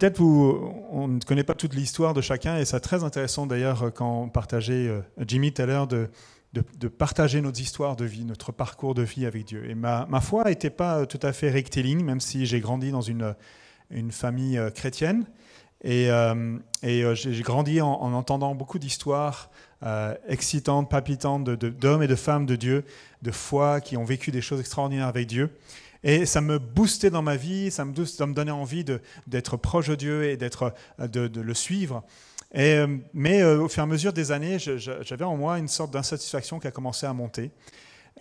peut-être vous, on ne connaît pas toute l'histoire de chacun, et c'est très intéressant d'ailleurs quand on partageait euh, Jimmy tout à l'heure de, de, partager nos histoires de vie, notre parcours de vie avec Dieu. Et ma, foi n'était pas tout à fait rectiligne, même si j'ai grandi dans une, une famille euh, chrétienne. Et, euh, et j'ai grandi en, entendant beaucoup d'histoires excitantes, palpitantes d'hommes et de femmes de Dieu, de foi, qui ont vécu des choses extraordinaires avec Dieu. Et ça me boostait dans ma vie, ça me, donnait envie d'être proche de Dieu et d'être, de, de, le suivre. Euh, mais euh, au fur et à mesure des années, j'avais en moi une sorte d'insatisfaction qui a commencé à monter.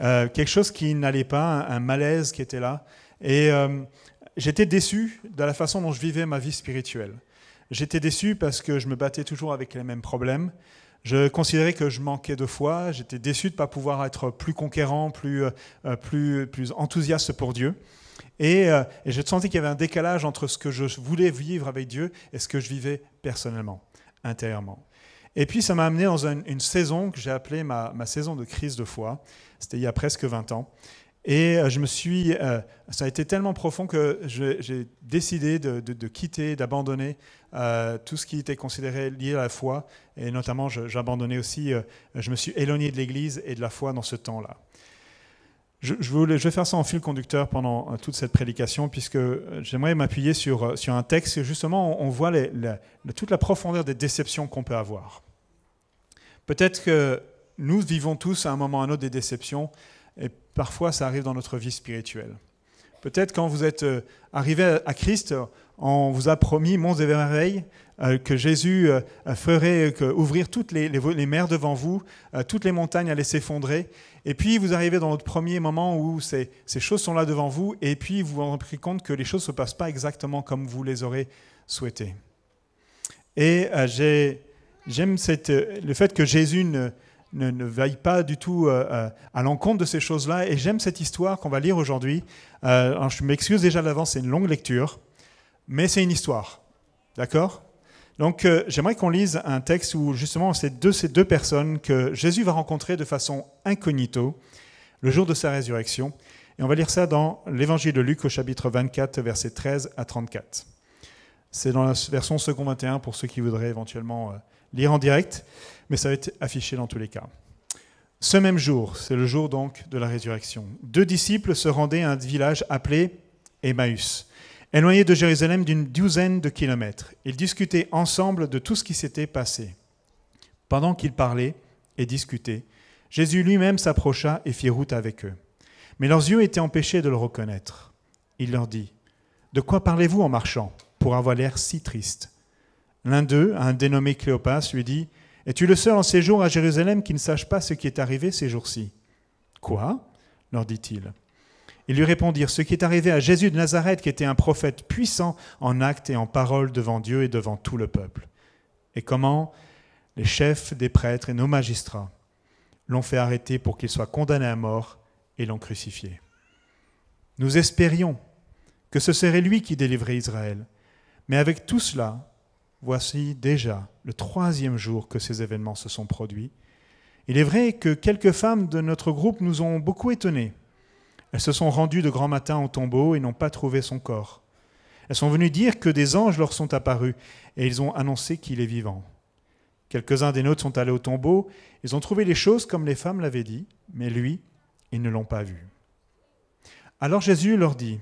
Euh, quelque chose qui n'allait pas, un, malaise qui était là. Et j'étais déçu de la façon dont je vivais ma vie spirituelle. J'étais déçu parce que je me battais toujours avec les mêmes problèmes. Je considérais que je manquais de foi, j'étais déçu de ne pas pouvoir être plus conquérant, plus, euh, plus, plus enthousiaste pour Dieu. Et, euh, et je sentais qu'il y avait un décalage entre ce que je voulais vivre avec Dieu et ce que je vivais personnellement, intérieurement. Et puis ça m'a amené dans une, saison que j'ai appelée ma, ma, saison de crise de foi. C'était il y a presque 20 ans. Et euh, je me suis, euh, ça a été tellement profond que j'ai décidé de, quitter, d'abandonner euh, tout ce qui était considéré lié à la foi. Et notamment, j'abandonnais aussi, je me suis éloigné de l'Église et de la foi dans ce temps-là. Je, vais faire ça en fil conducteur pendant toute cette prédication, puisque j'aimerais m'appuyer sur, sur un texte où justement on voit toute la profondeur des déceptions qu'on peut avoir. Peut-être que nous vivons tous à un moment ou à un autre des déceptions, et parfois ça arrive dans notre vie spirituelle. Peut-être quand vous êtes euh, arrivé à Christ, on vous a promis, monts et merveilles, euh, que Jésus euh, ferait ouvrir toutes les, mers devant vous, toutes les montagnes allaient s'effondrer. Et puis vous arrivez dans votre premier moment où ces, choses sont là devant vous, et puis vous vous rendez compte que les choses ne se passent pas exactement comme vous les aurez souhaitées. Et j'aime le fait que Jésus ne, ne, veille pas du tout euh, euh, à l'encontre de ces choses-là. Et j'aime cette histoire qu'on va lire aujourd'hui. Euh, je m'excuse déjà d'avance, c'est une longue lecture, mais c'est une histoire. D'accord? Donc j'aimerais qu'on lise un texte où justement c'est de ces deux personnes que Jésus va rencontrer de façon incognito le jour de sa résurrection. Et on va lire ça dans l'évangile de Luc au chapitre 24, versets 13 à 34. C'est dans la version second 21 pour ceux qui voudraient éventuellement lire en direct mais ça va être affiché dans tous les cas. Ce même jour, c'est le jour donc de la résurrection, deux disciples se rendaient à un village appelé Emmaüs, éloigné de Jérusalem d'une douzaine de kilomètres. Ils discutaient ensemble de tout ce qui s'était passé. Pendant qu'ils parlaient et discutaient, Jésus lui-même s'approcha et fit route avec eux. Mais leurs yeux étaient empêchés de le reconnaître. Il leur dit, De quoi parlez-vous en marchant pour avoir l'air si triste? L'un d'eux, un dénommé Cléopas, lui dit, es-tu le seul en séjour à Jérusalem qui ne sache pas ce qui est arrivé ces jours-ci? Quoi? leur dit-il. Ils lui répondirent Ce qui est arrivé à Jésus de Nazareth, qui était un prophète puissant en actes et en paroles devant Dieu et devant tout le peuple. Et comment? Les chefs des prêtres et nos magistrats l'ont fait arrêter pour qu'il soit condamné à mort et l'ont crucifié. Nous espérions que ce serait lui qui délivrait Israël. Mais avec tout cela, Voici déjà le troisième jour que ces événements se sont produits. Il est vrai que quelques femmes de notre groupe nous ont beaucoup étonnés. Elles se sont rendues de grand matin au tombeau et n'ont pas trouvé son corps. Elles sont venues dire que des anges leur sont apparus et ils ont annoncé qu'il est vivant. Quelques-uns des nôtres sont allés au tombeau, ils ont trouvé les choses comme les femmes l'avaient dit, mais lui, ils ne l'ont pas vu. Alors Jésus leur dit,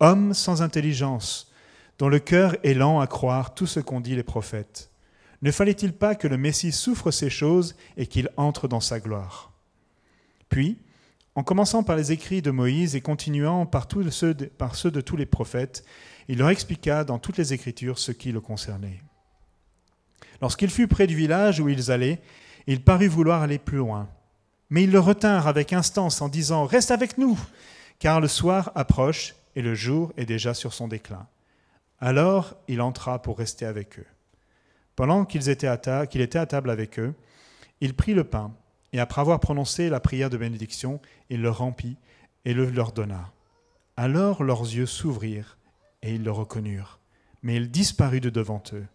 Hommes sans intelligence, dont le cœur est lent à croire tout ce qu'ont dit les prophètes. Ne fallait-il pas que le Messie souffre ces choses et qu'il entre dans sa gloire? Puis, en commençant par les écrits de Moïse et continuant par, ceux de, tous les prophètes, il leur expliqua dans toutes les Écritures ce qui le concernait. Lorsqu'il fut près du village où ils allaient, il parut vouloir aller plus loin. Mais ils le retinrent avec instance en disant Reste avec nous, car le soir approche et le jour est déjà sur son déclin. Alors il entra pour rester avec eux. Pendant qu'il était à table avec eux, il prit le pain, et après avoir prononcé la prière de bénédiction, il le remplit et le leur donna. Alors leurs yeux s'ouvrirent, et ils le reconnurent, mais il disparut de devant eux.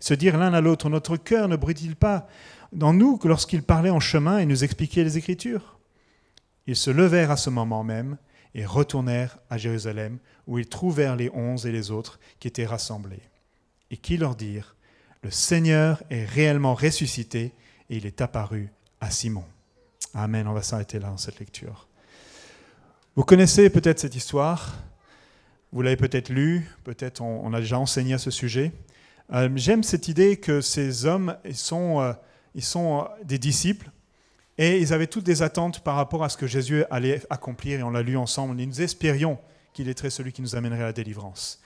Se dirent l'un à l'autre, Notre cœur ne brûle-t-il pas dans nous lorsqu'il parlait en chemin et nous expliquait les Écritures? Ils se levèrent à ce moment même et retournèrent à Jérusalem, où ils trouvèrent les onze et les autres qui étaient rassemblés. et qui leur dirent, Le Seigneur est réellement ressuscité et il est apparu à Simon. Amen, on va s'arrêter là dans cette lecture. Vous connaissez peut-être cette histoire, vous l'avez peut-être lue, peut-être on, a déjà enseigné à ce sujet. Euh, j'aime cette idée que ces hommes ils sont, euh, ils sont euh, des disciples et ils avaient toutes des attentes par rapport à ce que Jésus allait accomplir et on l'a lu ensemble. Et nous espérions qu'il était celui qui nous amènerait à la délivrance.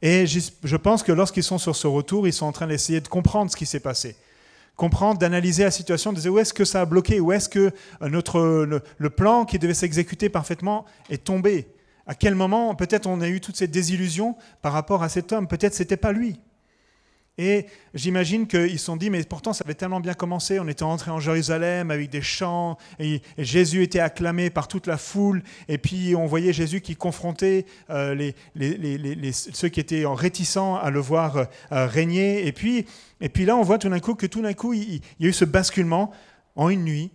Et je pense que lorsqu'ils sont sur ce retour, ils sont en train d'essayer de comprendre ce qui s'est passé. Comprendre, d'analyser la situation, de dire où est-ce que ça a bloqué, où est-ce que euh, notre, le, plan qui devait s'exécuter parfaitement est tombé. À quel moment, peut-être on a eu toutes ces désillusions par rapport à cet homme, peut-être c'était pas lui. Et j'imagine qu'ils se sont dit, mais pourtant ça avait tellement bien commencé, on était entré en Jérusalem avec des chants, et, Jésus était acclamé par toute la foule, et puis on voyait Jésus qui confrontait euh, ceux qui étaient réticents à le voir euh, régner. Et puis, et puis là, on voit tout d'un coup que tout d'un coup, il, y a eu ce basculement en une nuit.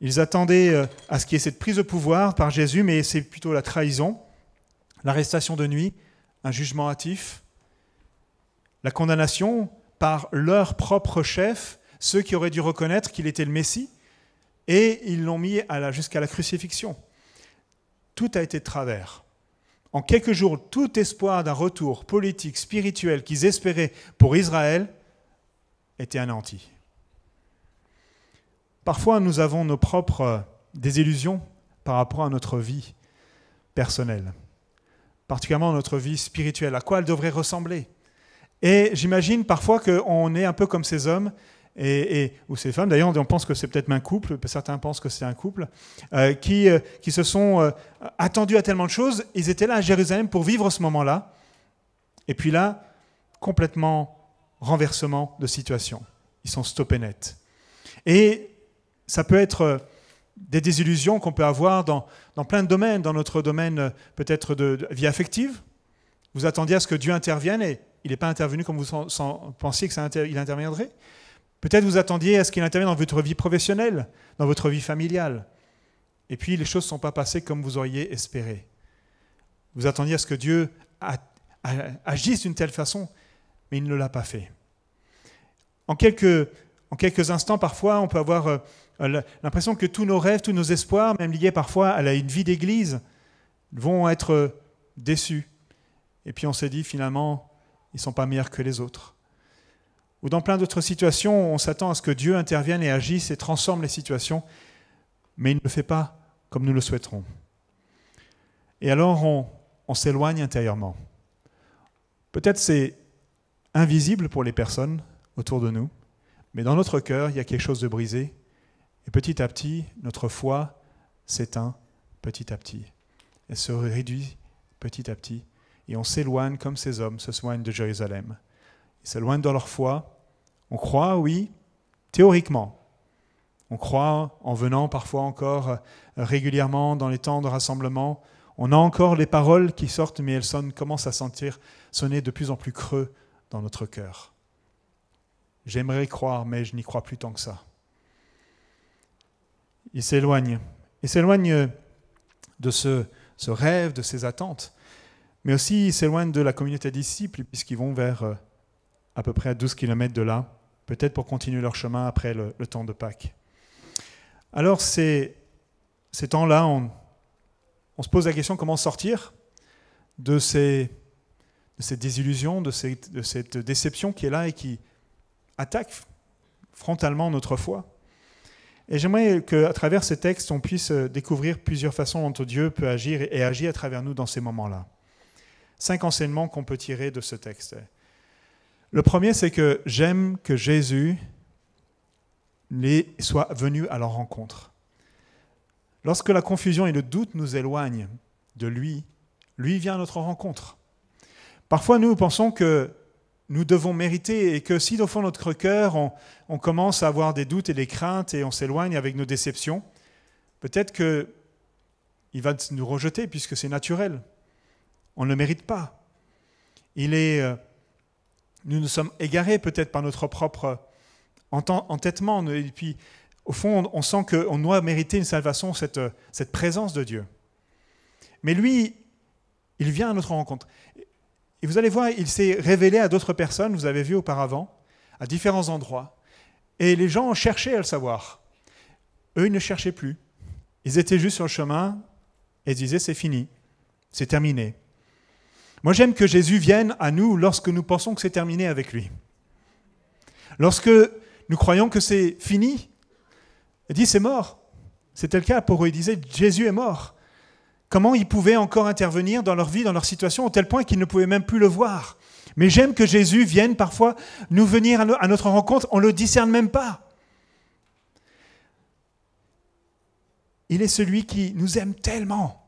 Ils attendaient euh, à ce qu'il y ait cette prise de pouvoir par Jésus, mais c'est plutôt la trahison, l'arrestation de nuit, un jugement hâtif la condamnation par leur propre chef, ceux qui auraient dû reconnaître qu'il était le Messie, et ils l'ont mis jusqu'à la crucifixion. Tout a été de travers. En quelques jours, tout espoir d'un retour politique, spirituel qu'ils espéraient pour Israël était anéanti. Parfois, nous avons nos propres désillusions par rapport à notre vie personnelle, particulièrement notre vie spirituelle. À quoi elle devrait ressembler? Et j'imagine parfois qu'on est un peu comme ces hommes, et, ou ces femmes, d'ailleurs on pense que c'est peut-être un couple, certains pensent que c'est un couple, euh, qui, euh, qui se sont euh, attendus à tellement de choses, ils étaient là à Jérusalem pour vivre ce moment-là, et puis là, complètement renversement de situation. Ils sont stoppés net. Et ça peut être des désillusions qu'on peut avoir dans, dans, plein de domaines, dans notre domaine peut-être de vie affective. Vous attendiez à ce que Dieu intervienne et il n'est pas intervenu comme vous pensiez qu'il interviendrait. Peut-être vous attendiez à ce qu'il intervienne dans votre vie professionnelle, dans votre vie familiale. Et puis les choses ne sont pas passées comme vous auriez espéré. Vous attendiez à ce que Dieu agisse d'une telle façon, mais il ne l'a pas fait. En quelques, en quelques instants, parfois, on peut avoir euh, l'impression que tous nos rêves, tous nos espoirs, même liés parfois à une vie d'église, vont être déçus. Et puis on s'est dit finalement, ils ne sont pas meilleurs que les autres. Ou dans plein d'autres situations, on s'attend à ce que Dieu intervienne et agisse et transforme les situations, mais il ne le fait pas comme nous le souhaiterons. Et alors on, on s'éloigne intérieurement. Peut-être c'est invisible pour les personnes autour de nous, mais dans notre cœur, il y a quelque chose de brisé, et petit à petit, notre foi s'éteint petit à petit. Elle se réduit petit à petit et on s'éloigne comme ces hommes se soignent de Jérusalem. Ils s'éloignent dans leur foi. On croit, oui, théoriquement. On croit en venant parfois encore euh, régulièrement dans les temps de rassemblement. On a encore les paroles qui sortent, mais elles commencent à sentir sonner de plus en plus creux dans notre cœur. J'aimerais croire, mais je n'y crois plus tant que ça. Ils s'éloignent. Ils s'éloignent de ce, ce rêve, de ces attentes. Mais aussi, ils s'éloignent de la communauté des disciples, puisqu'ils vont vers euh, à peu près à 12 km de là, peut-être pour continuer leur chemin après le, temps de Pâques. Alors, ces, ces temps-là, on, se pose la question comment sortir de ces, de ces désillusions, de, de cette déception qui est là et qui attaque frontalement notre foi. Et j'aimerais qu'à travers ces textes, on puisse découvrir plusieurs façons dont Dieu peut agir et agir à travers nous dans ces moments-là cinq enseignements qu'on peut tirer de ce texte. Le premier, c'est que j'aime que Jésus soit venu à leur rencontre. Lorsque la confusion et le doute nous éloignent de lui, lui vient à notre rencontre. Parfois, nous pensons que nous devons mériter et que si au fond de notre cœur, on, on commence à avoir des doutes et des craintes et on s'éloigne avec nos déceptions, peut-être qu'il va nous rejeter puisque c'est naturel. On ne le mérite pas. Il est, euh, nous nous sommes égarés peut-être par notre propre entêtement. Et puis, au fond, on sent qu'on doit mériter une salvation, cette, cette présence de Dieu. Mais lui, il vient à notre rencontre. Et vous allez voir, il s'est révélé à d'autres personnes, vous avez vu auparavant, à différents endroits. Et les gens cherché à le savoir. Eux, ils ne cherchaient plus. Ils étaient juste sur le chemin et disaient, c'est fini, c'est terminé. Moi, j'aime que Jésus vienne à nous lorsque nous pensons que c'est terminé avec lui. Lorsque nous croyons que c'est fini, il dit, c'est mort. C'était le cas pour eux. Ils disaient, Jésus est mort. Comment ils pouvaient encore intervenir dans leur vie, dans leur situation, au tel point qu'ils ne pouvaient même plus le voir? Mais j'aime que Jésus vienne parfois nous venir à notre rencontre, on ne le discerne même pas. Il est celui qui nous aime tellement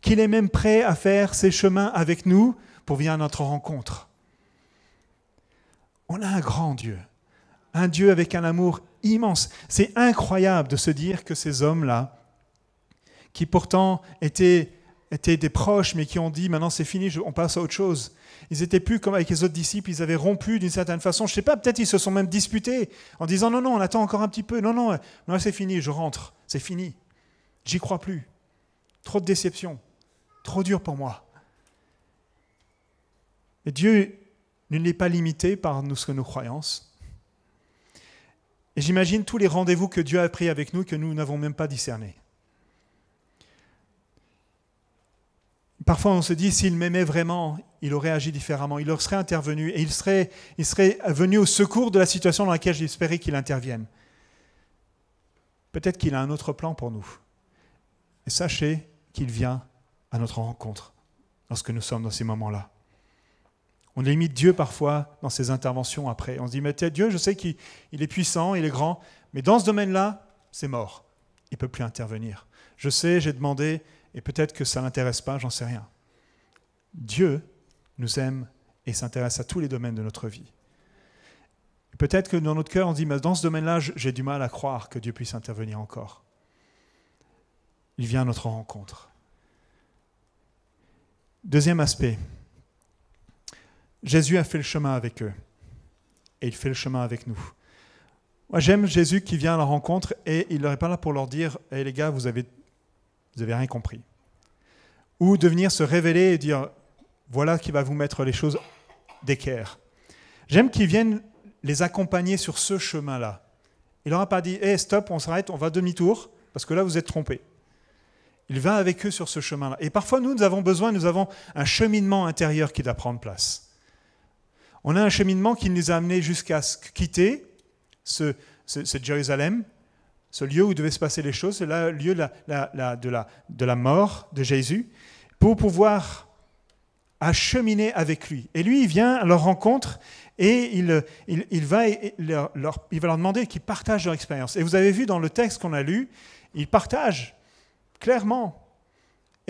qu'il est même prêt à faire ses chemins avec nous pour venir à notre rencontre. On a un grand Dieu, un Dieu avec un amour immense. C'est incroyable de se dire que ces hommes-là, qui pourtant étaient, des proches, mais qui ont dit maintenant c'est fini, on passe à autre chose. Ils étaient plus comme avec les autres disciples, ils avaient rompu d'une certaine façon. Je ne sais pas, peut-être ils se sont même disputés en disant non, non, on attend encore un petit peu. Non, non, non c'est fini, je rentre, c'est fini. J'y crois plus. Trop de déception, trop dur pour moi. Et Dieu ne l'est pas limité par nos croyances. Et j'imagine tous les rendez-vous que Dieu a pris avec nous que nous n'avons même pas discernés. Parfois, on se dit, s'il m'aimait vraiment, il aurait agi différemment, il serait intervenu et il serait, il serait venu au secours de la situation dans laquelle j'espérais qu'il intervienne. Peut-être qu'il a un autre plan pour nous. Et sachez qu'il vient à notre rencontre lorsque nous sommes dans ces moments-là. On limite Dieu parfois dans ses interventions après. On se dit, mais Dieu, je sais qu'il est puissant, il est grand, mais dans ce domaine-là, c'est mort. Il ne peut plus intervenir. Je sais, j'ai demandé, et peut-être que ça ne l'intéresse pas, j'en sais rien. Dieu nous aime et s'intéresse à tous les domaines de notre vie. Peut-être que dans notre cœur, on dit, mais dans ce domaine-là, j'ai du mal à croire que Dieu puisse intervenir encore. Il vient à notre rencontre. Deuxième aspect, Jésus a fait le chemin avec eux et il fait le chemin avec nous. Moi, j'aime Jésus qui vient à la rencontre et il n'est pas là pour leur dire hey, les gars, vous avez, vous avez rien compris. Ou de venir se révéler et dire voilà qui va vous mettre les choses d'équerre. J'aime qu'il vienne les accompagner sur ce chemin-là. Il leur pas dit hey, stop, on s'arrête, on va demi-tour, parce que là, vous êtes trompés. Il va avec eux sur ce chemin-là. Et parfois, nous, nous avons besoin, nous avons un cheminement intérieur qui doit prendre place. On a un cheminement qui nous a amenés jusqu'à quitter ce, Jérusalem, ce lieu où devaient se passer les choses, le lieu de la, mort de Jésus, pour pouvoir acheminer avec lui. Et lui, il vient à leur rencontre et il, il, va, leur, il va leur demander qu'ils partagent leur expérience. Et vous avez vu dans le texte qu'on a lu, ils partagent clairement.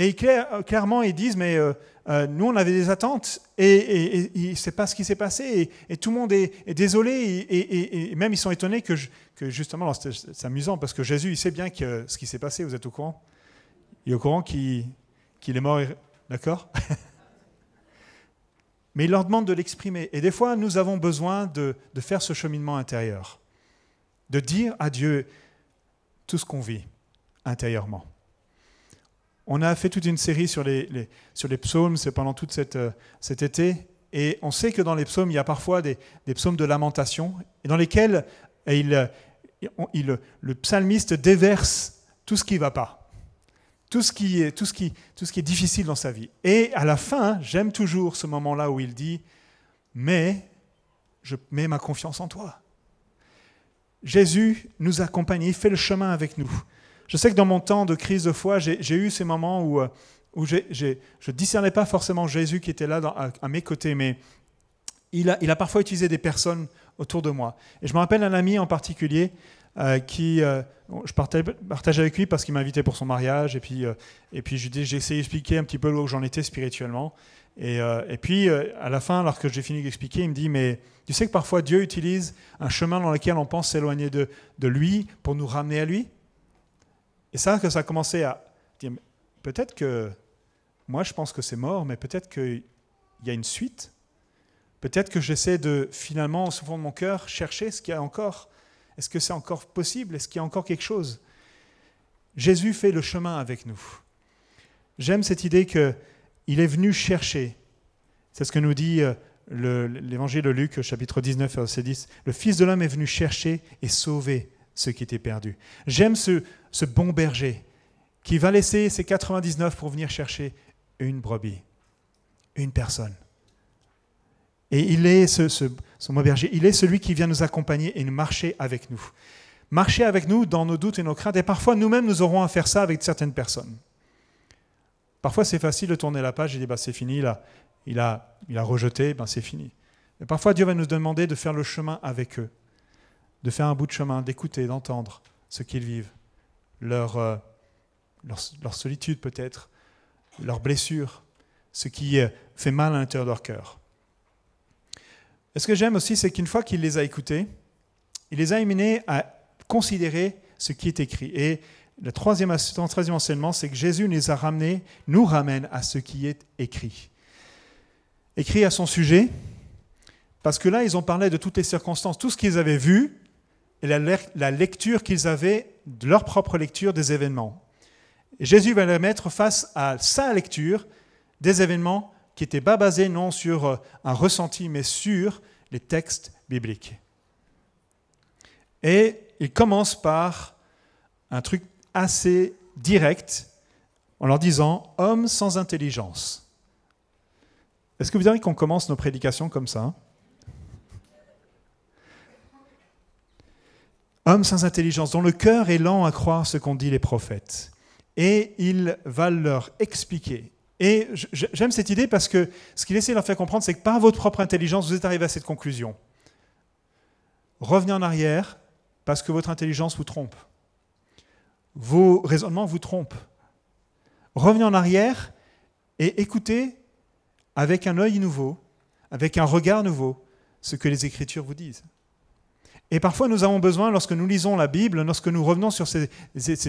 Et clairement, ils disent, mais euh, euh, nous, on avait des attentes et, et, c'est pas ce qui s'est passé. Et, tout le monde est, désolé. Et, même ils sont étonnés que, que justement, c'est amusant parce que Jésus, il sait bien que ce qui s'est passé. Vous êtes au courant? Il est au courant qu'il est mort. D'accord? Mais il leur demande de l'exprimer. Et des fois, nous avons besoin de faire ce cheminement intérieur, de dire à Dieu tout ce qu'on vit intérieurement. On a fait toute une série sur les, psaumes c'est pendant tout euh, cet été. Et on sait que dans les psaumes, il y a parfois des, psaumes de lamentation, dans lesquels il, il, le psalmiste déverse tout ce qui ne va pas, tout ce qui, est, tout ce qui est difficile dans sa vie. Et à la fin, j'aime toujours ce moment-là où il dit, mais je mets ma confiance en toi. Jésus nous accompagne, il fait le chemin avec nous. Je sais que dans mon temps de crise de foi, j'ai eu ces moments où, euh, je ne discernais pas forcément Jésus qui était là à, mes côtés, mais il a, parfois utilisé des personnes autour de moi. Et je me rappelle un ami en particulier euh, qui, euh, je partageais, avec lui parce qu'il m'invitait pour son mariage, et puis, puis j'ai essayé d'expliquer un petit peu où j'en étais spirituellement. Et, puis, à la fin, alors que j'ai fini d'expliquer, il me dit, mais tu sais que parfois Dieu utilise un chemin dans lequel on pense s'éloigner de lui pour nous ramener à lui? Et ça, que ça a commencé à dire, peut-être que moi je pense que c'est mort, mais peut-être qu'il y a une suite. Peut-être que j'essaie de finalement, au fond de mon cœur, chercher ce qu'il y a encore. Est-ce que c'est encore possible? Est-ce qu'il y a encore quelque chose? Jésus fait le chemin avec nous. J'aime cette idée qu'il est venu chercher C'est ce que nous dit euh, l'évangile de Luc, chapitre 19, verset 10. Le Fils de l'homme est venu chercher et sauver ceux qui étaient perdus. J'aime ce, bon berger qui va laisser ses 99 pour venir chercher une brebis, une personne. Et il est ce, ce berger, il est celui qui vient nous accompagner et nous marcher avec nous. Marcher avec nous dans nos doutes et nos craintes. Et parfois, nous-mêmes, nous aurons à faire ça avec certaines personnes. Parfois, c'est facile de tourner la page et dire bah, c'est fini. Il, a, il a rejeté, ben, c'est fini. Mais parfois, Dieu va nous demander de faire le chemin avec eux, de faire un bout de chemin, d'écouter, d'entendre ce qu'ils vivent, leur, euh, solitude peut-être, leurs blessures, ce qui euh, fait mal à l'intérieur de leur cœur. Et ce que j'aime aussi, c'est qu'une fois qu'il les a écoutés, il les a amenés à considérer ce qui est écrit. Et le troisième, troisième enseignement, c'est que Jésus les a ramenés, nous ramène à ce qui est écrit. Écrit à son sujet, parce que là, ils ont parlé de toutes les circonstances, tout ce qu'ils avaient vu, et la, lecture qu'ils avaient, de leur propre lecture des événements. Jésus va les mettre face à sa lecture des événements qui n'étaient pas basés non sur euh, un ressenti, mais sur les textes bibliques. Et il commence par un truc assez direct en leur disant Homme sans intelligence. Est-ce que vous avez qu'on commence nos prédications comme ça Homme sans intelligence, dont le cœur est lent à croire ce qu'ont dit les prophètes. Et il va leur expliquer. Et j'aime cette idée parce que ce qu'il essaie de leur faire comprendre, c'est que par votre propre intelligence, vous êtes arrivé à cette conclusion. Revenez en arrière parce que votre intelligence vous trompe vos raisonnements vous trompent. Revenez en arrière et écoutez avec un œil nouveau, avec un regard nouveau, ce que les Écritures vous disent. Et parfois, nous avons besoin, lorsque nous lisons la Bible, lorsque nous revenons sur ces,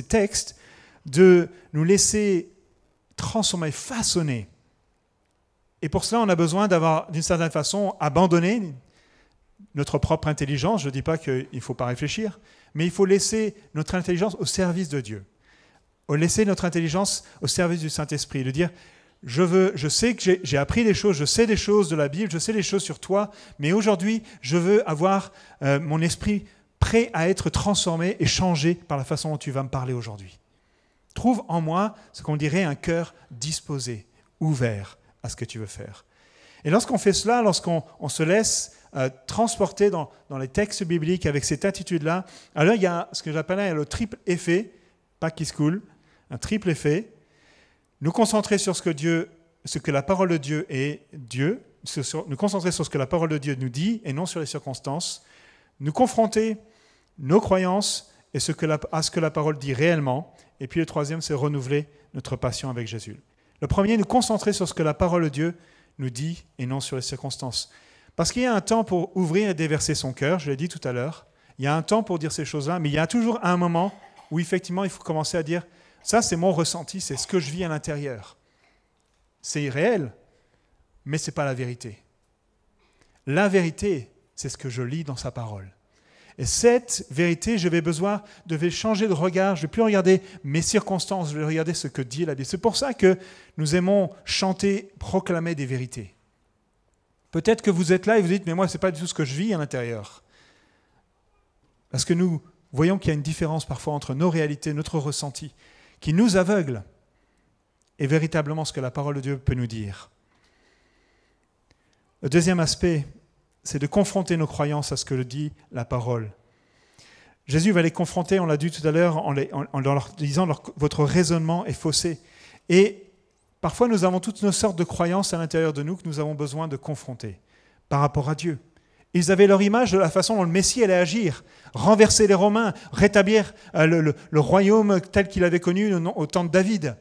textes, de nous laisser transformer, façonner. Et pour cela, on a besoin d'avoir, d'une certaine façon, abandonné notre propre intelligence. Je ne dis pas qu'il ne faut pas réfléchir, mais il faut laisser notre intelligence au service de Dieu. Laisser notre intelligence au service du Saint-Esprit. De dire, je, veux, je sais que j'ai appris des choses, je sais des choses de la Bible, je sais des choses sur toi, mais aujourd'hui, je veux avoir euh, mon esprit prêt à être transformé et changé par la façon dont tu vas me parler aujourd'hui. Trouve en moi ce qu'on dirait un cœur disposé, ouvert à ce que tu veux faire. Et lorsqu'on fait cela, lorsqu'on se laisse euh, transporter dans, les textes bibliques avec cette attitude-là, alors il y a ce que j'appelle le triple effet, pas qui se coule, un triple effet. Nous concentrer sur ce que Dieu, ce que la parole de Dieu est Dieu, nous concentrer sur ce que la parole de Dieu nous dit et non sur les circonstances. Nous confronter nos croyances et ce que à ce que la parole dit réellement. Et puis le troisième, c'est renouveler notre passion avec Jésus. Le premier, nous concentrer sur ce que la parole de Dieu nous dit et non sur les circonstances. Parce qu'il y a un temps pour ouvrir et déverser son cœur, je l'ai dit tout à l'heure. Il y a un temps pour dire ces choses-là, mais il y a toujours un moment où effectivement il faut commencer à dire, ça c'est mon ressenti, c'est ce que je vis à l'intérieur. C'est irréel, mais ce n'est pas la vérité. La vérité, c'est ce que je lis dans sa parole. Et cette vérité, je vais besoin de changer de regard. Je ne vais plus regarder mes circonstances, je vais regarder ce que dit la Bible. C'est pour ça que nous aimons chanter, proclamer des vérités. Peut-être que vous êtes là et vous dites, mais moi, ce n'est pas du tout ce que je vis à l'intérieur. Parce que nous voyons qu'il y a une différence parfois entre nos réalités, notre ressenti, qui nous aveugle, et véritablement ce que la parole de Dieu peut nous dire. Le deuxième aspect c'est de confronter nos croyances à ce que dit la parole. Jésus va les confronter, on l'a dit tout à l'heure, en, leur disant votre raisonnement est faussé. Et parfois, nous avons toutes nos sortes de croyances à l'intérieur de nous que nous avons besoin de confronter par rapport à Dieu. Ils avaient leur image de la façon dont le Messie allait agir, renverser les Romains, rétablir euh, le, royaume tel qu'il avait connu au temps de David.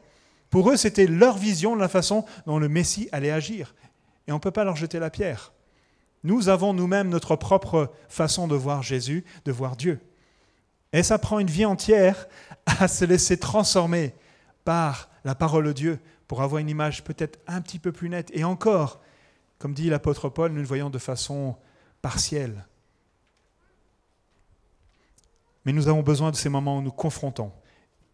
Pour eux, c'était leur vision de la façon dont le Messie allait agir. Et on ne peut pas leur jeter la pierre. Nous avons nous-mêmes notre propre façon de voir Jésus, de voir Dieu. Et ça prend une vie entière à se laisser transformer par la parole de Dieu pour avoir une image peut-être un petit peu plus nette. Et encore, comme dit l'apôtre Paul, nous le voyons de façon partielle. Mais nous avons besoin de ces moments où nous confrontons.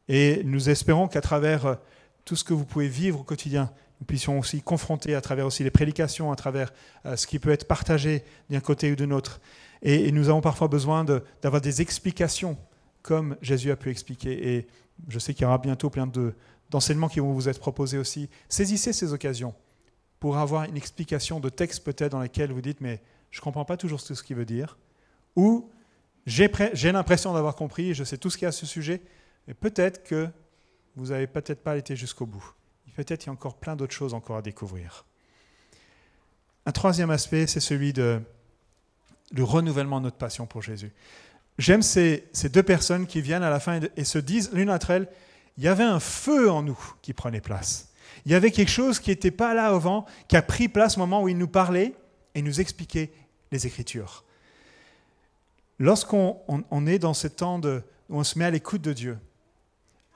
Et nous espérons qu'à travers tout ce que vous pouvez vivre au quotidien, nous puissions aussi confronter à travers aussi les prédications, à travers euh, ce qui peut être partagé d'un côté ou de l'autre. Et, nous avons parfois besoin d'avoir des explications comme Jésus a pu expliquer. Et je sais qu'il y aura bientôt plein d'enseignements qui vont vous être proposés aussi. Saisissez ces occasions pour avoir une explication de texte peut-être dans lequel vous dites mais je ne comprends pas toujours ce qu'il veut dire. Ou j'ai l'impression d'avoir compris, je sais tout ce qu'il y a à ce sujet, mais peut-être que vous n'avez peut-être pas été jusqu'au bout. Peut-être qu'il y a encore plein d'autres choses encore à découvrir. Un troisième aspect, c'est celui du renouvellement de notre passion pour Jésus. J'aime ces, ces, deux personnes qui viennent à la fin et se disent l'une entre elles, il y avait un feu en nous qui prenait place. Il y avait quelque chose qui n'était pas là avant, qui a pris place au moment où il nous parlait et nous expliquait Écritures. Lorsqu'on est dans ce temps où on se met à l'écoute de Dieu,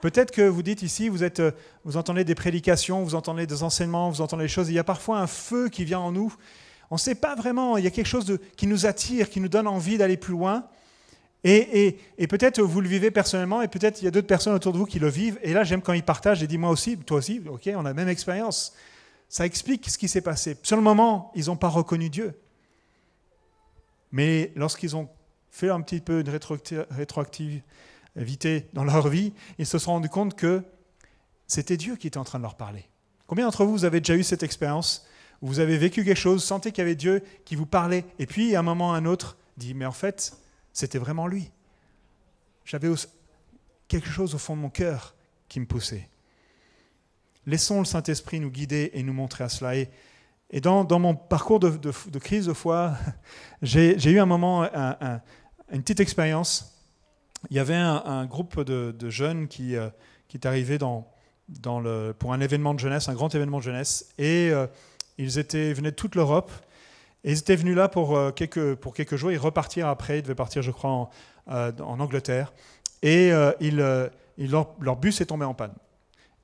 peut-être que vous dites ici, vous, êtes, vous entendez des prédications, vous entendez des enseignements, vous entendez des choses, il y a parfois un feu qui vient en nous. On ne sait pas vraiment, il y a quelque chose de, qui nous attire, qui nous donne envie d'aller plus loin. Et, peut-être vous le vivez personnellement, et peut-être il y a d'autres personnes autour de vous qui le vivent. Et là, j'aime quand ils partagent et disent moi aussi, toi aussi, ok, on a la même expérience. Ça explique ce qui s'est passé. Sur le moment, ils n'ont pas reconnu Dieu. Mais lorsqu'ils ont fait un petit peu de rétroactivité dans leur vie, ils se sont rendus compte que c'était Dieu qui était en train de leur parler. Combien d'entre vous, vous avez déjà eu cette expérience vous avez vécu quelque chose, sentez qu'il y avait Dieu qui vous parlait, et puis à un moment ou à un autre, dit, mais en fait, c'était vraiment lui. J'avais quelque chose au fond de mon cœur qui me poussait. Laissons le Saint-Esprit nous guider et nous montrer à cela. Dans, mon parcours de, crise de foi, j'ai eu un moment, une petite expérience. Il y avait un, groupe de, jeunes qui, euh, est arrivé pour un événement de jeunesse, un grand événement de jeunesse. Et euh, ils étaient, venaient de toute l'Europe. Et ils étaient venus là pour, euh, quelques, jours. Ils repartirent après. Ils devaient partir, je crois, en, euh, Angleterre. Et euh, leur, bus est tombé en panne.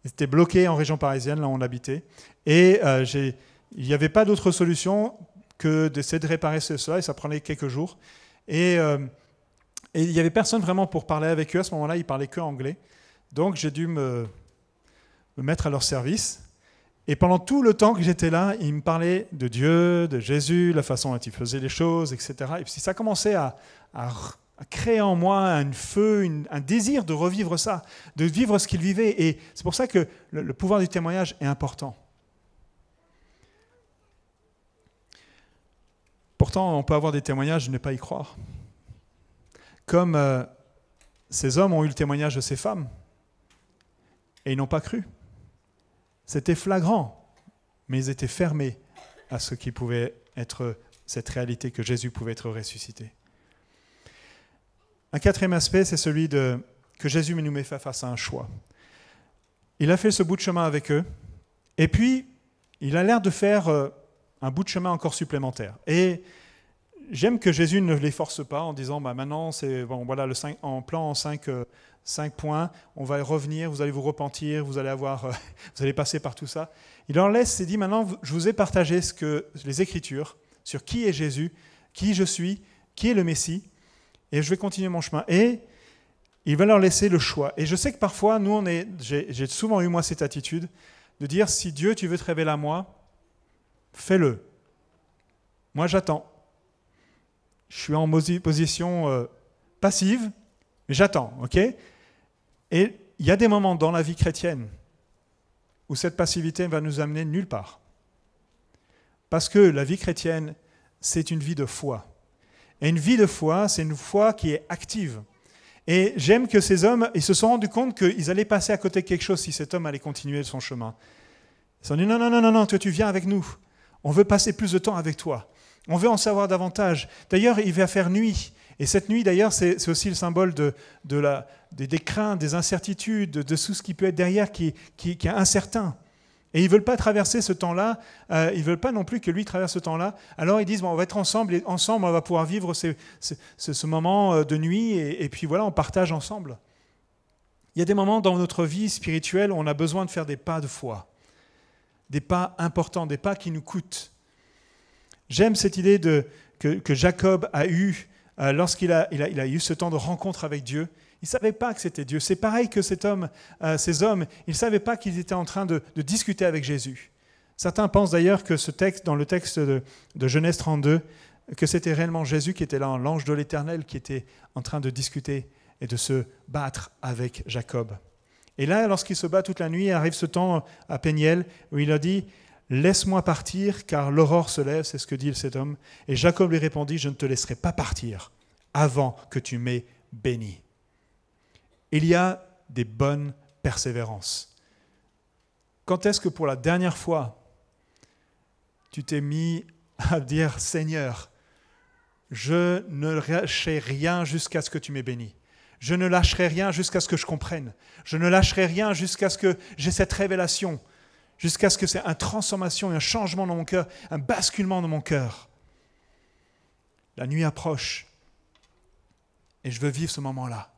Ils étaient bloqués en région parisienne, là où on habitait. Et il n'y avait pas d'autre solution que d'essayer de réparer cela. Et ça prenait quelques jours. Et, il n'y avait personne vraiment pour parler avec eux. À ce moment-là, ils parlaient que anglais. Donc j'ai dû me, me mettre à leur service. Et pendant tout le temps que j'étais là, il me parlait de Dieu, de Jésus, la façon dont il faisait les choses, etc. Et puis ça commençait à, à, créer en moi un feu, un désir de revivre ça, de vivre ce qu'il vivait. Et c'est pour ça que le, pouvoir du témoignage est important. Pourtant, on peut avoir des témoignages et ne pas y croire. Comme euh, ces hommes ont eu le témoignage de ces femmes, et ils n'ont pas cru. C'était flagrant, mais ils étaient fermés à ce qui pouvait être cette réalité que Jésus pouvait être ressuscité. Un quatrième aspect, c'est celui de que Jésus nous met face à un choix. Il a fait ce bout de chemin avec eux, et puis il a l'air de faire euh, un bout de chemin encore supplémentaire. Et j'aime que Jésus ne les force pas en disant bah maintenant c'est voilà le 5, en plan en 5 cinq points, on va revenir, vous allez vous repentir, vous allez, avoir, euh, vous allez passer par tout ça. Il en laisse et dit maintenant, je vous ai partagé ce que, les Écritures sur qui est Jésus, qui je suis, qui est le Messie, et je vais continuer mon chemin. Et il va leur laisser le choix. Et je sais que parfois, nous, on est, j'ai souvent eu moi cette attitude de dire, si Dieu, tu veux te révéler à moi, fais-le. Moi, j'attends. Je suis en position euh, passive, mais j'attends, ok? Et il y a des moments dans la vie chrétienne où cette passivité va nous amener nulle part. Parce que la vie chrétienne, c'est une vie de foi. Et une vie de foi, c'est une foi qui est active. Et j'aime que ces hommes, ils se sont rendus compte qu'ils allaient passer à côté de quelque chose si cet homme allait continuer son chemin. Ils se sont dit, non, non, non, non, non, toi tu viens avec nous. On veut passer plus de temps avec toi. On veut en savoir davantage. D'ailleurs, il va faire nuit. Et cette nuit, d'ailleurs, c'est aussi le symbole de, des, craintes, des incertitudes, de, tout ce qui peut être derrière qui, qui, est incertain. Et ils ne veulent pas traverser ce temps-là, euh, ils ne veulent pas non plus que lui traverse ce temps-là. Alors ils disent, bon, on va être ensemble, et ensemble, on va pouvoir vivre ce, moment euh, de nuit, et, et, puis voilà, on partage ensemble. Il y a des moments dans notre vie spirituelle où on a besoin de faire des pas de foi, des pas importants, des pas qui nous coûtent. J'aime cette idée de, que, Jacob a eue euh, lorsqu'il a, eu ce temps de rencontre avec Dieu, il ne savait pas que c'était Dieu. C'est pareil que euh, ces hommes, ils ne savaient pas qu'ils étaient en train de, discuter avec Jésus. Certains pensent d'ailleurs que ce texte, dans le texte de, Genèse 32, que c'était réellement Jésus qui était là, l'ange de l'Éternel, qui était en train de discuter et de se battre avec Jacob. Et là, lorsqu'il se bat toute la nuit, arrive ce temps à Péniel où il a dit Laisse-moi partir, car l'aurore se lève, c'est ce que dit cet homme. Et Jacob lui répondit Je ne te laisserai pas partir avant que tu m'aies béni. Il y a des bonnes persévérances. Quand est-ce que pour la dernière fois, tu t'es mis à dire Seigneur, je ne lâcherai rien jusqu'à ce que tu m'aies béni. Je ne lâcherai rien jusqu'à ce que je comprenne. Je ne lâcherai rien jusqu'à ce que j'ai cette révélation, jusqu'à ce que c'est une transformation, un changement dans mon cœur, un basculement dans mon cœur. La nuit approche et je veux vivre ce moment-là.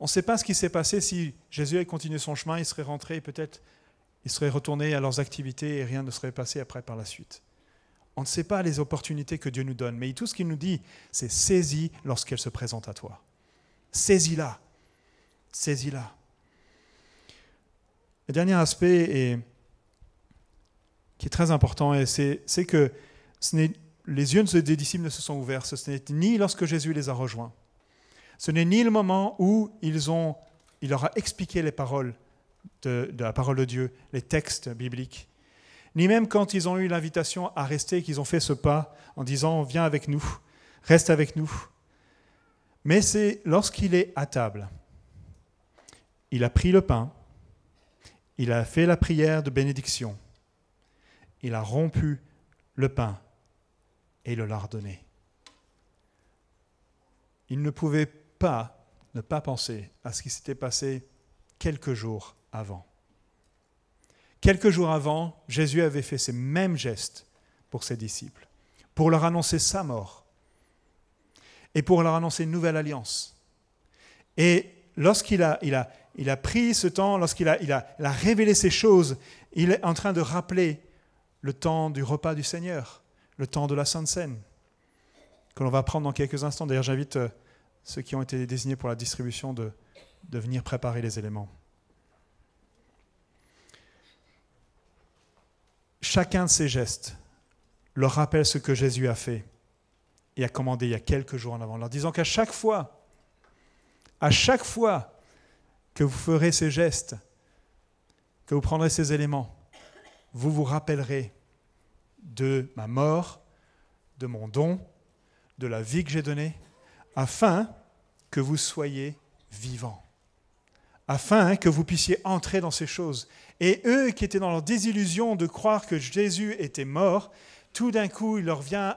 On ne sait pas ce qui s'est passé si Jésus avait continué son chemin, il serait rentré, peut-être il serait retourné à leurs activités et rien ne serait passé après par la suite. On ne sait pas les opportunités que Dieu nous donne, mais tout ce qu'il nous dit, c'est saisis lorsqu'elle se présente à toi. Saisis-la. Saisis-la. Le dernier aspect qui est très important, c'est que ce les yeux des disciples ne se sont ouverts. Ce n'est ni lorsque Jésus les a rejoints, ce n'est ni le moment où ils ont, il leur a expliqué les paroles de, la parole de Dieu, les textes bibliques, ni même quand ils ont eu l'invitation à rester, qu'ils ont fait ce pas en disant Viens avec nous, reste avec nous. Mais c'est lorsqu'il est à table, il a pris le pain, il a fait la prière de bénédiction, il a rompu le pain et le leur donné. Il ne pouvait pas ne pas penser à ce qui s'était passé quelques jours avant. Quelques jours avant, Jésus avait fait ces mêmes gestes pour ses disciples, pour leur annoncer sa mort et pour leur annoncer une nouvelle alliance. Et lorsqu'il a, pris ce temps, lorsqu'il a, révélé ces choses, il est en train de rappeler le temps du repas du Seigneur, le temps de la Sainte Seine, que l'on va prendre dans quelques instants. D'ailleurs, j'invite euh, ceux qui ont été désignés pour la distribution de venir préparer les éléments. Chacun de ces gestes leur rappelle ce que Jésus a fait et a commandé il y a quelques jours en avant, leur disant qu'à chaque fois, à chaque fois que vous ferez ces gestes, que vous prendrez ces éléments, vous vous rappellerez de ma mort, de mon don, de la vie que j'ai donnée, afin que vous soyez vivants, afin que vous puissiez entrer dans ces choses. Et eux qui étaient dans leur désillusion de croire que Jésus était mort, tout d'un coup, il leur vient,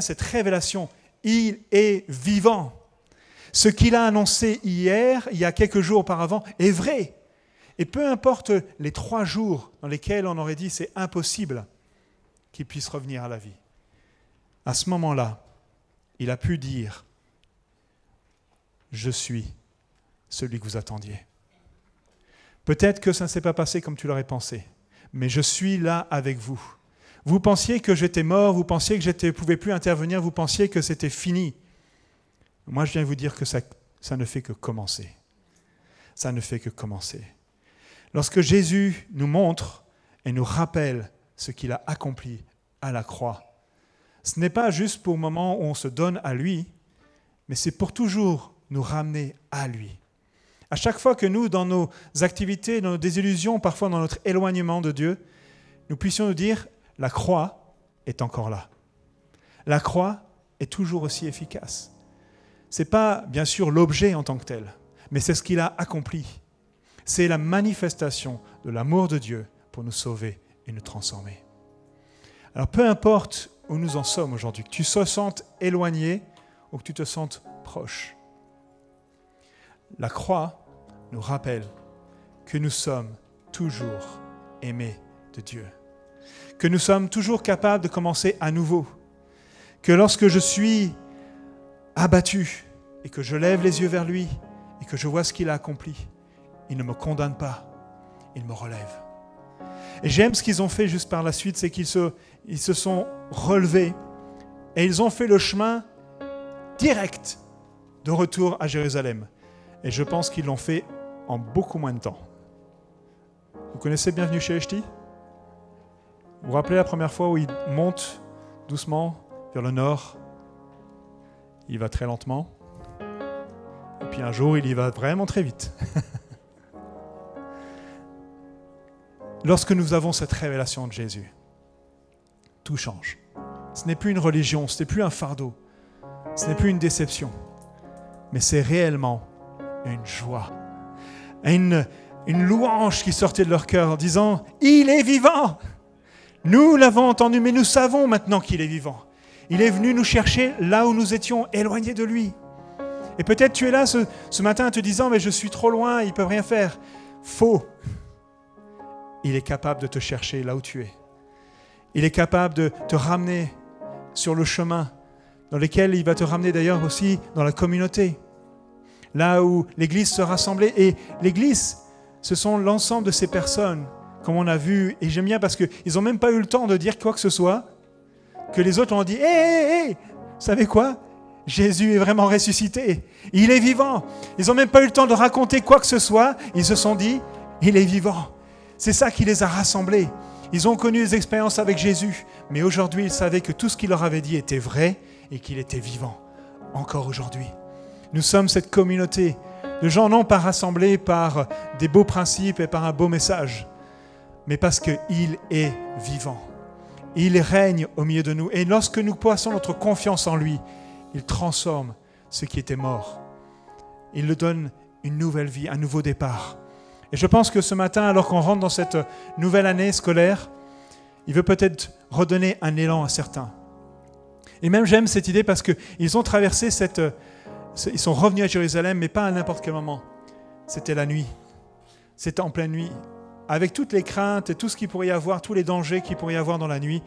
cette révélation. Il est vivant. Ce qu'il a annoncé hier, il y a quelques jours auparavant, est vrai. Et peu importe les trois jours dans lesquels on aurait dit c'est impossible qu'il puisse revenir à la vie. À ce moment-là, il a pu dire je suis celui que vous attendiez. Peut-être que ça ne s'est pas passé comme tu l'aurais pensé, mais je suis là avec vous. Vous pensiez que j'étais mort, vous pensiez que je ne pouvais plus intervenir, vous pensiez que c'était fini. Moi, je viens vous dire que ça, ça ne fait que commencer. Ça ne fait que commencer. Lorsque Jésus nous montre et nous rappelle ce qu'il a accompli à la croix, ce n'est pas juste pour le moment où on se donne à lui, mais c'est pour toujours nous ramener à lui. À chaque fois que nous, dans nos activités, dans nos désillusions, parfois dans notre éloignement de Dieu, nous puissions nous dire, la croix est encore là. La croix est toujours aussi efficace. Ce n'est pas, bien sûr, l'objet en tant que tel, mais c'est ce qu'il a accompli. C'est la manifestation de l'amour de Dieu pour nous sauver et nous transformer. Alors peu importe où nous en sommes aujourd'hui, que tu te sentes éloigné ou que tu te sentes proche, la croix nous rappelle que nous sommes toujours aimés de Dieu, que nous sommes toujours capables de commencer à nouveau, que lorsque je suis abattu et que je lève les yeux vers lui et que je vois ce qu'il a accompli, il ne me condamne pas, il me relève. Et j'aime ce qu'ils ont fait juste par la suite, c'est qu'ils se, ils se sont relevés et ils ont fait le chemin direct de retour à Jérusalem. Et je pense qu'ils l'ont fait en beaucoup moins de temps. Vous connaissez Bienvenue chez Echti Vous vous rappelez la première fois où il monte doucement vers le nord? Il va très lentement. Et puis un jour, il y va vraiment très vite. Lorsque nous avons cette révélation de Jésus, tout change. Ce n'est plus une religion, ce n'est plus un fardeau, ce n'est plus une déception, mais c'est réellement une joie, une, louange qui sortait de leur cœur en disant, il est vivant. Nous l'avons entendu, mais nous savons maintenant qu'il est vivant. Il est venu nous chercher là où nous étions éloignés de lui. Et peut-être tu es là ce, matin en te disant, mais je suis trop loin, ils ne peuvent rien faire. Faux. Il est capable de te chercher là où tu es. Il est capable de te ramener sur le chemin dans lequel il va te ramener d'ailleurs aussi dans la communauté. Là où l'Église se rassemblait. Et l'Église, ce sont l'ensemble de ces personnes, comme on a vu. Et j'aime bien parce qu'ils n'ont même pas eu le temps de dire quoi que ce soit. Que les autres ont dit Hé, hé, hé, savez quoi? Jésus est vraiment ressuscité. Il est vivant. Ils n'ont même pas eu le temps de raconter quoi que ce soit. Ils se sont dit Il est vivant. C'est ça qui les a rassemblés. Ils ont connu des expériences avec Jésus, mais aujourd'hui ils savaient que tout ce qu'il leur avait dit était vrai et qu'il était vivant, encore aujourd'hui. Nous sommes cette communauté de gens non pas rassemblés par des beaux principes et par un beau message, mais parce qu'il est vivant. Il règne au milieu de nous. Et lorsque nous plaçons notre confiance en lui, il transforme ce qui était mort. Il le donne une nouvelle vie, un nouveau départ. Et je pense que ce matin, alors qu'on rentre dans cette nouvelle année scolaire, il veut peut-être redonner un élan à certains. Et même j'aime cette idée parce qu'ils ont traversé cette... Ils sont revenus à Jérusalem, mais pas à n'importe quel moment. C'était la nuit. C'était en pleine nuit. Avec toutes les craintes et tout ce qu'il pourrait y avoir, tous les dangers qu'il pourrait y avoir dans la nuit,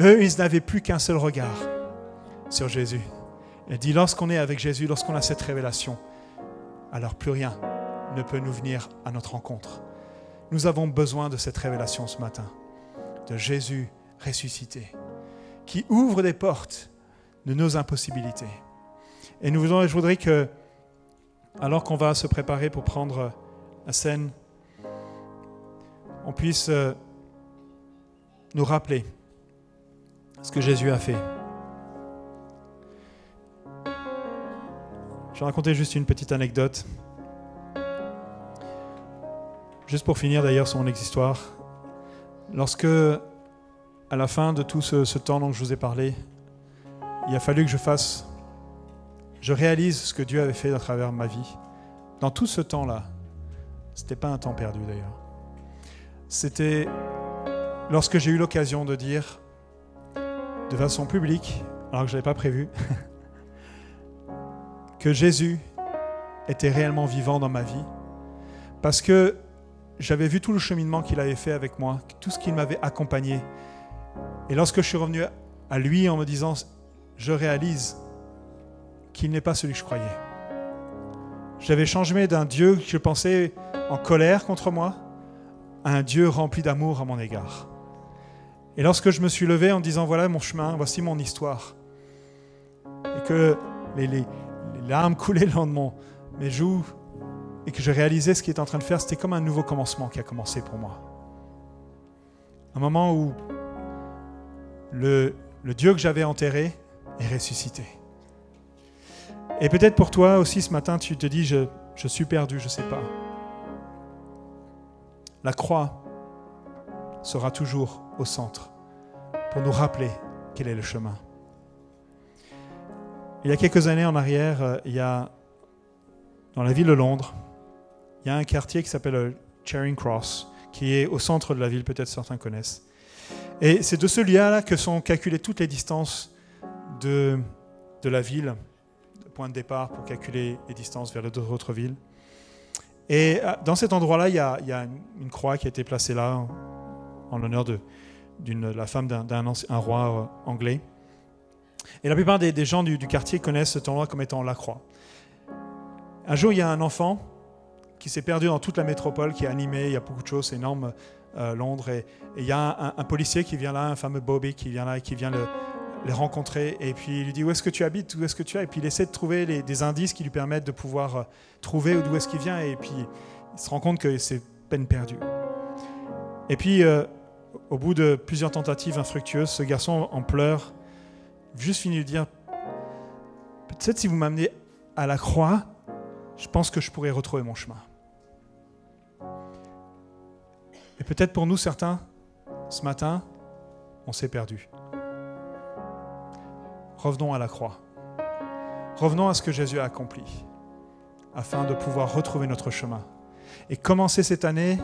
eux, ils n'avaient plus qu'un seul regard sur Jésus. Il dit, lorsqu'on est avec Jésus, lorsqu'on a cette révélation, alors plus rien ne peut nous venir à notre rencontre. Nous avons besoin de cette révélation ce matin, de Jésus ressuscité, qui ouvre des portes de nos impossibilités. Et nous je voudrais que, alors qu'on va se préparer pour prendre la scène, on puisse euh, nous rappeler ce que Jésus a fait. Je vais raconter juste une petite anecdote. Juste pour finir d'ailleurs son histoire, lorsque, à la fin de tout ce, temps dont je vous ai parlé, il a fallu que je fasse, je réalise ce que Dieu avait fait à travers ma vie. Dans tout ce temps-là, ce n'était pas un temps perdu d'ailleurs. C'était lorsque j'ai eu l'occasion de dire de façon publique, alors que je n'avais pas prévu, que Jésus était réellement vivant dans ma vie. Parce que j'avais vu tout le cheminement qu'il avait fait avec moi, tout ce qu'il m'avait accompagné. Et lorsque je suis revenu à lui en me disant, je réalise qu'il n'est pas celui que je croyais. J'avais changé d'un Dieu que je pensais en colère contre moi un Dieu rempli d'amour à mon égard. Et lorsque je me suis levé en disant, voilà mon chemin, voici mon histoire, et que les, larmes coulaient le long de mes joues, et que je réalisais ce qu'il était en train de faire, c'était comme un nouveau commencement qui a commencé pour moi. Un moment où le, le Dieu que j'avais enterré est ressuscité. Et peut-être pour toi aussi ce matin, tu te dis, je, je suis perdu, je ne sais pas. La croix sera toujours au centre pour nous rappeler quel est le chemin. Il y a quelques années en arrière, euh, il y a dans la ville de Londres, il y a un quartier qui s'appelle euh, Charing Cross, qui est au centre de la ville, peut-être certains connaissent. Et c'est de ce lieu-là que sont calculées toutes les distances de, de la ville, point de départ pour calculer les distances vers d'autres villes. Et euh, dans cet endroit-là, il, y a, une croix qui a été placée là en l'honneur de la femme d'un roi euh, anglais. Et la plupart des, gens du, du, quartier connaissent cet endroit comme étant la croix. Un jour, il y a un enfant qui s'est perdu dans toute la métropole, qui est animé, il y a beaucoup de choses, c'est énorme, euh, Londres. Et, il y a un, policier qui vient là, un fameux Bobby qui vient là et qui vient le, les rencontrer. Et puis il lui dit Où est-ce que tu habites Où est-ce que tu es Et puis il essaie de trouver des indices qui lui permettent de pouvoir euh, trouver d'où est-ce qu'il vient. Et puis il se rend compte que c'est peine perdue. Et puis euh, au bout de plusieurs tentatives infructueuses, ce garçon en pleurs, juste fini de dire, peut-être si vous m'amenez à la croix, je pense que je pourrais retrouver mon chemin. Et peut-être pour nous certains, ce matin, on s'est perdu. Revenons à la croix. Revenons à ce que Jésus a accompli, afin de pouvoir retrouver notre chemin. Et commencer cette année,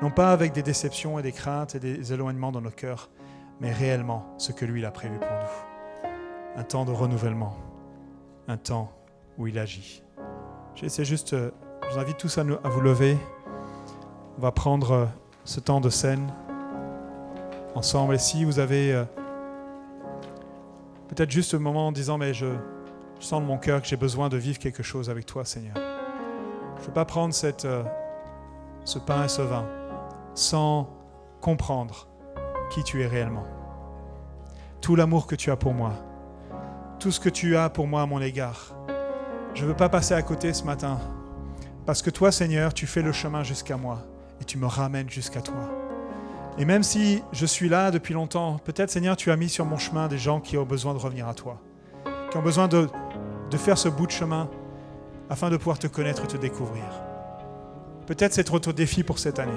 non pas avec des déceptions et des craintes et des éloignements dans nos cœurs, mais réellement ce que lui a prévu pour nous. Un temps de renouvellement, un temps où il agit. C'est juste, euh, je vous invite tous à, à vous lever. On va prendre euh, ce temps de scène ensemble. Et si vous avez euh, peut-être juste un moment en disant, mais je, sens de mon cœur que j'ai besoin de vivre quelque chose avec toi, Seigneur. Je ne veux pas prendre euh, ce pain et ce vin sans comprendre qui tu es réellement. Tout l'amour que tu as pour moi, tout ce que tu as pour moi à mon égard. Je ne veux pas passer à côté ce matin, parce que toi, Seigneur, tu fais le chemin jusqu'à moi et tu me ramènes jusqu'à toi. Et même si je suis là depuis longtemps, peut-être, Seigneur, tu as mis sur mon chemin des gens qui ont besoin de revenir à toi, qui ont besoin de, faire ce bout de chemin afin de pouvoir te connaître et te découvrir. Peut-être c'est notre défi pour cette année.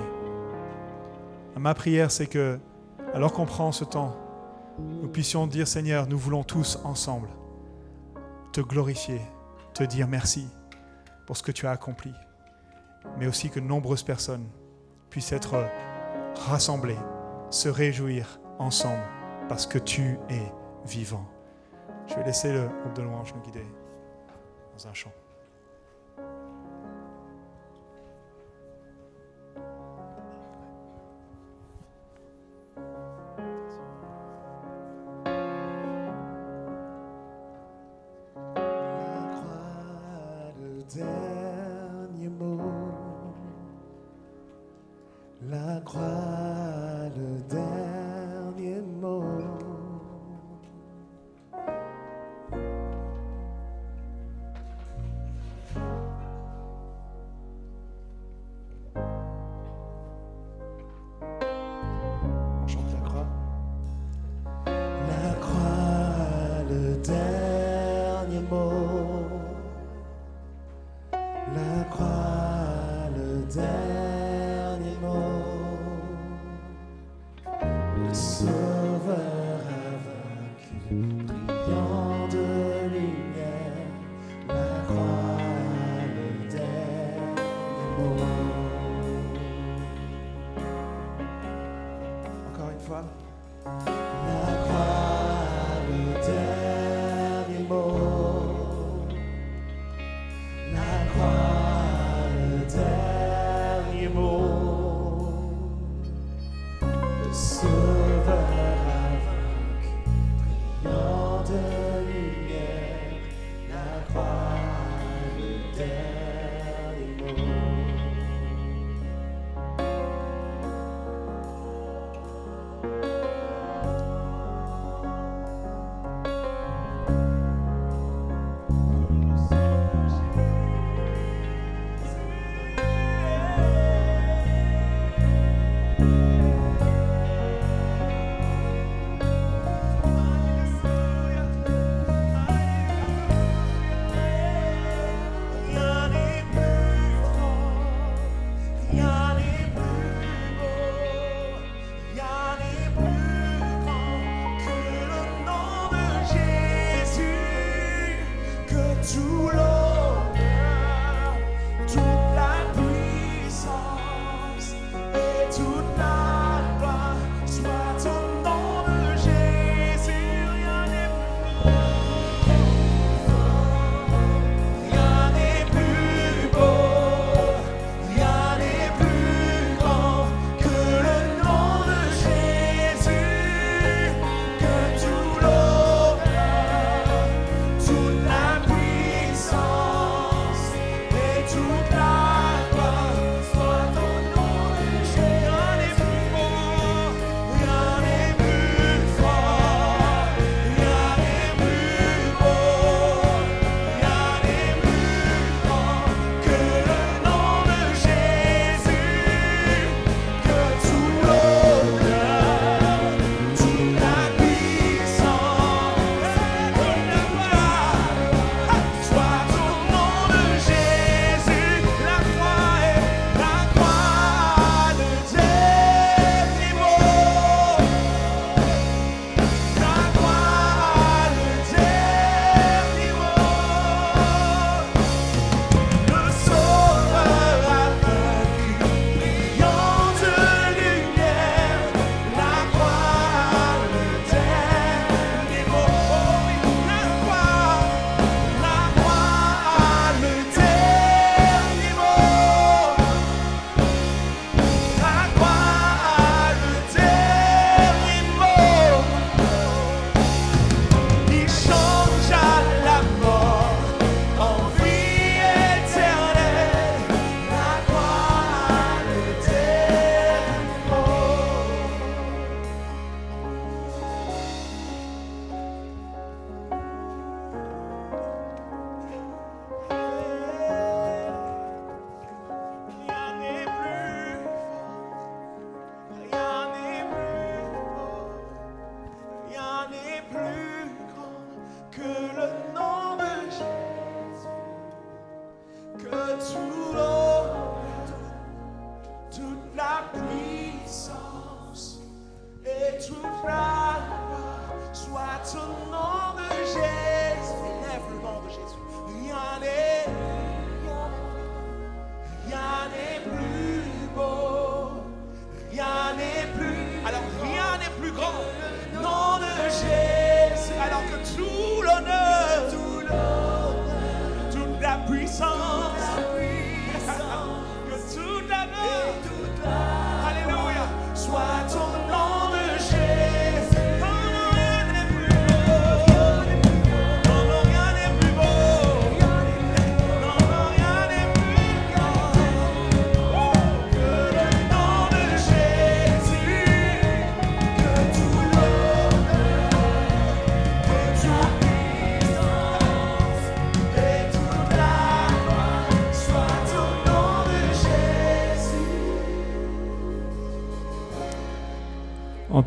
Ma prière, c'est que, alors qu'on prend ce temps, nous puissions dire, Seigneur, nous voulons tous ensemble te glorifier, te dire merci pour ce que tu as accompli, mais aussi que nombreuses personnes puissent être rassemblées, se réjouir ensemble parce que tu es vivant. Je vais laisser le groupe de louange nous guider dans un chant.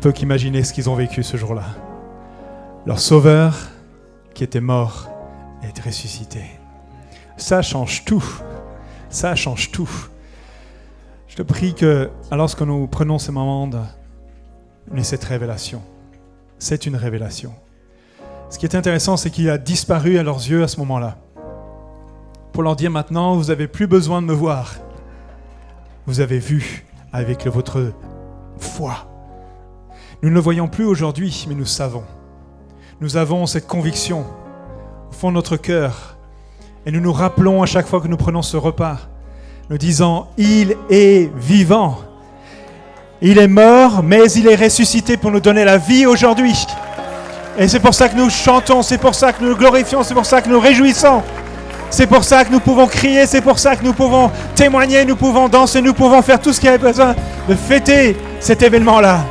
Peut qu'imaginer ce qu'ils ont vécu ce jour-là. Leur sauveur, qui était mort, est ressuscité. Ça change tout. Ça change tout. Je te prie que, lorsque nous prenons ce moment de cette révélation, c'est une révélation. Ce qui est intéressant, c'est qu'il a disparu à leurs yeux à ce moment-là. Pour leur dire maintenant, vous n'avez plus besoin de me voir. Vous avez vu avec votre foi. Nous ne le voyons plus aujourd'hui, mais nous savons. Nous avons cette conviction au fond de notre cœur. Et nous nous rappelons à chaque fois que nous prenons ce repas, nous disant, il est vivant. Il est mort, mais il est ressuscité pour nous donner la vie aujourd'hui. Et c'est pour ça que nous chantons, c'est pour ça que nous glorifions, c'est pour ça que nous réjouissons. C'est pour ça que nous pouvons crier, c'est pour ça que nous pouvons témoigner, nous pouvons danser, nous pouvons faire tout ce qu'il y a besoin de fêter cet événement-là.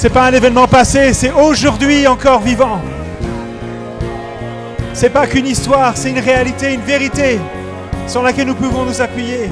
Ce n'est pas un événement passé, c'est aujourd'hui encore vivant. Ce n'est pas qu'une histoire, c'est une réalité, une vérité sur laquelle nous pouvons nous appuyer.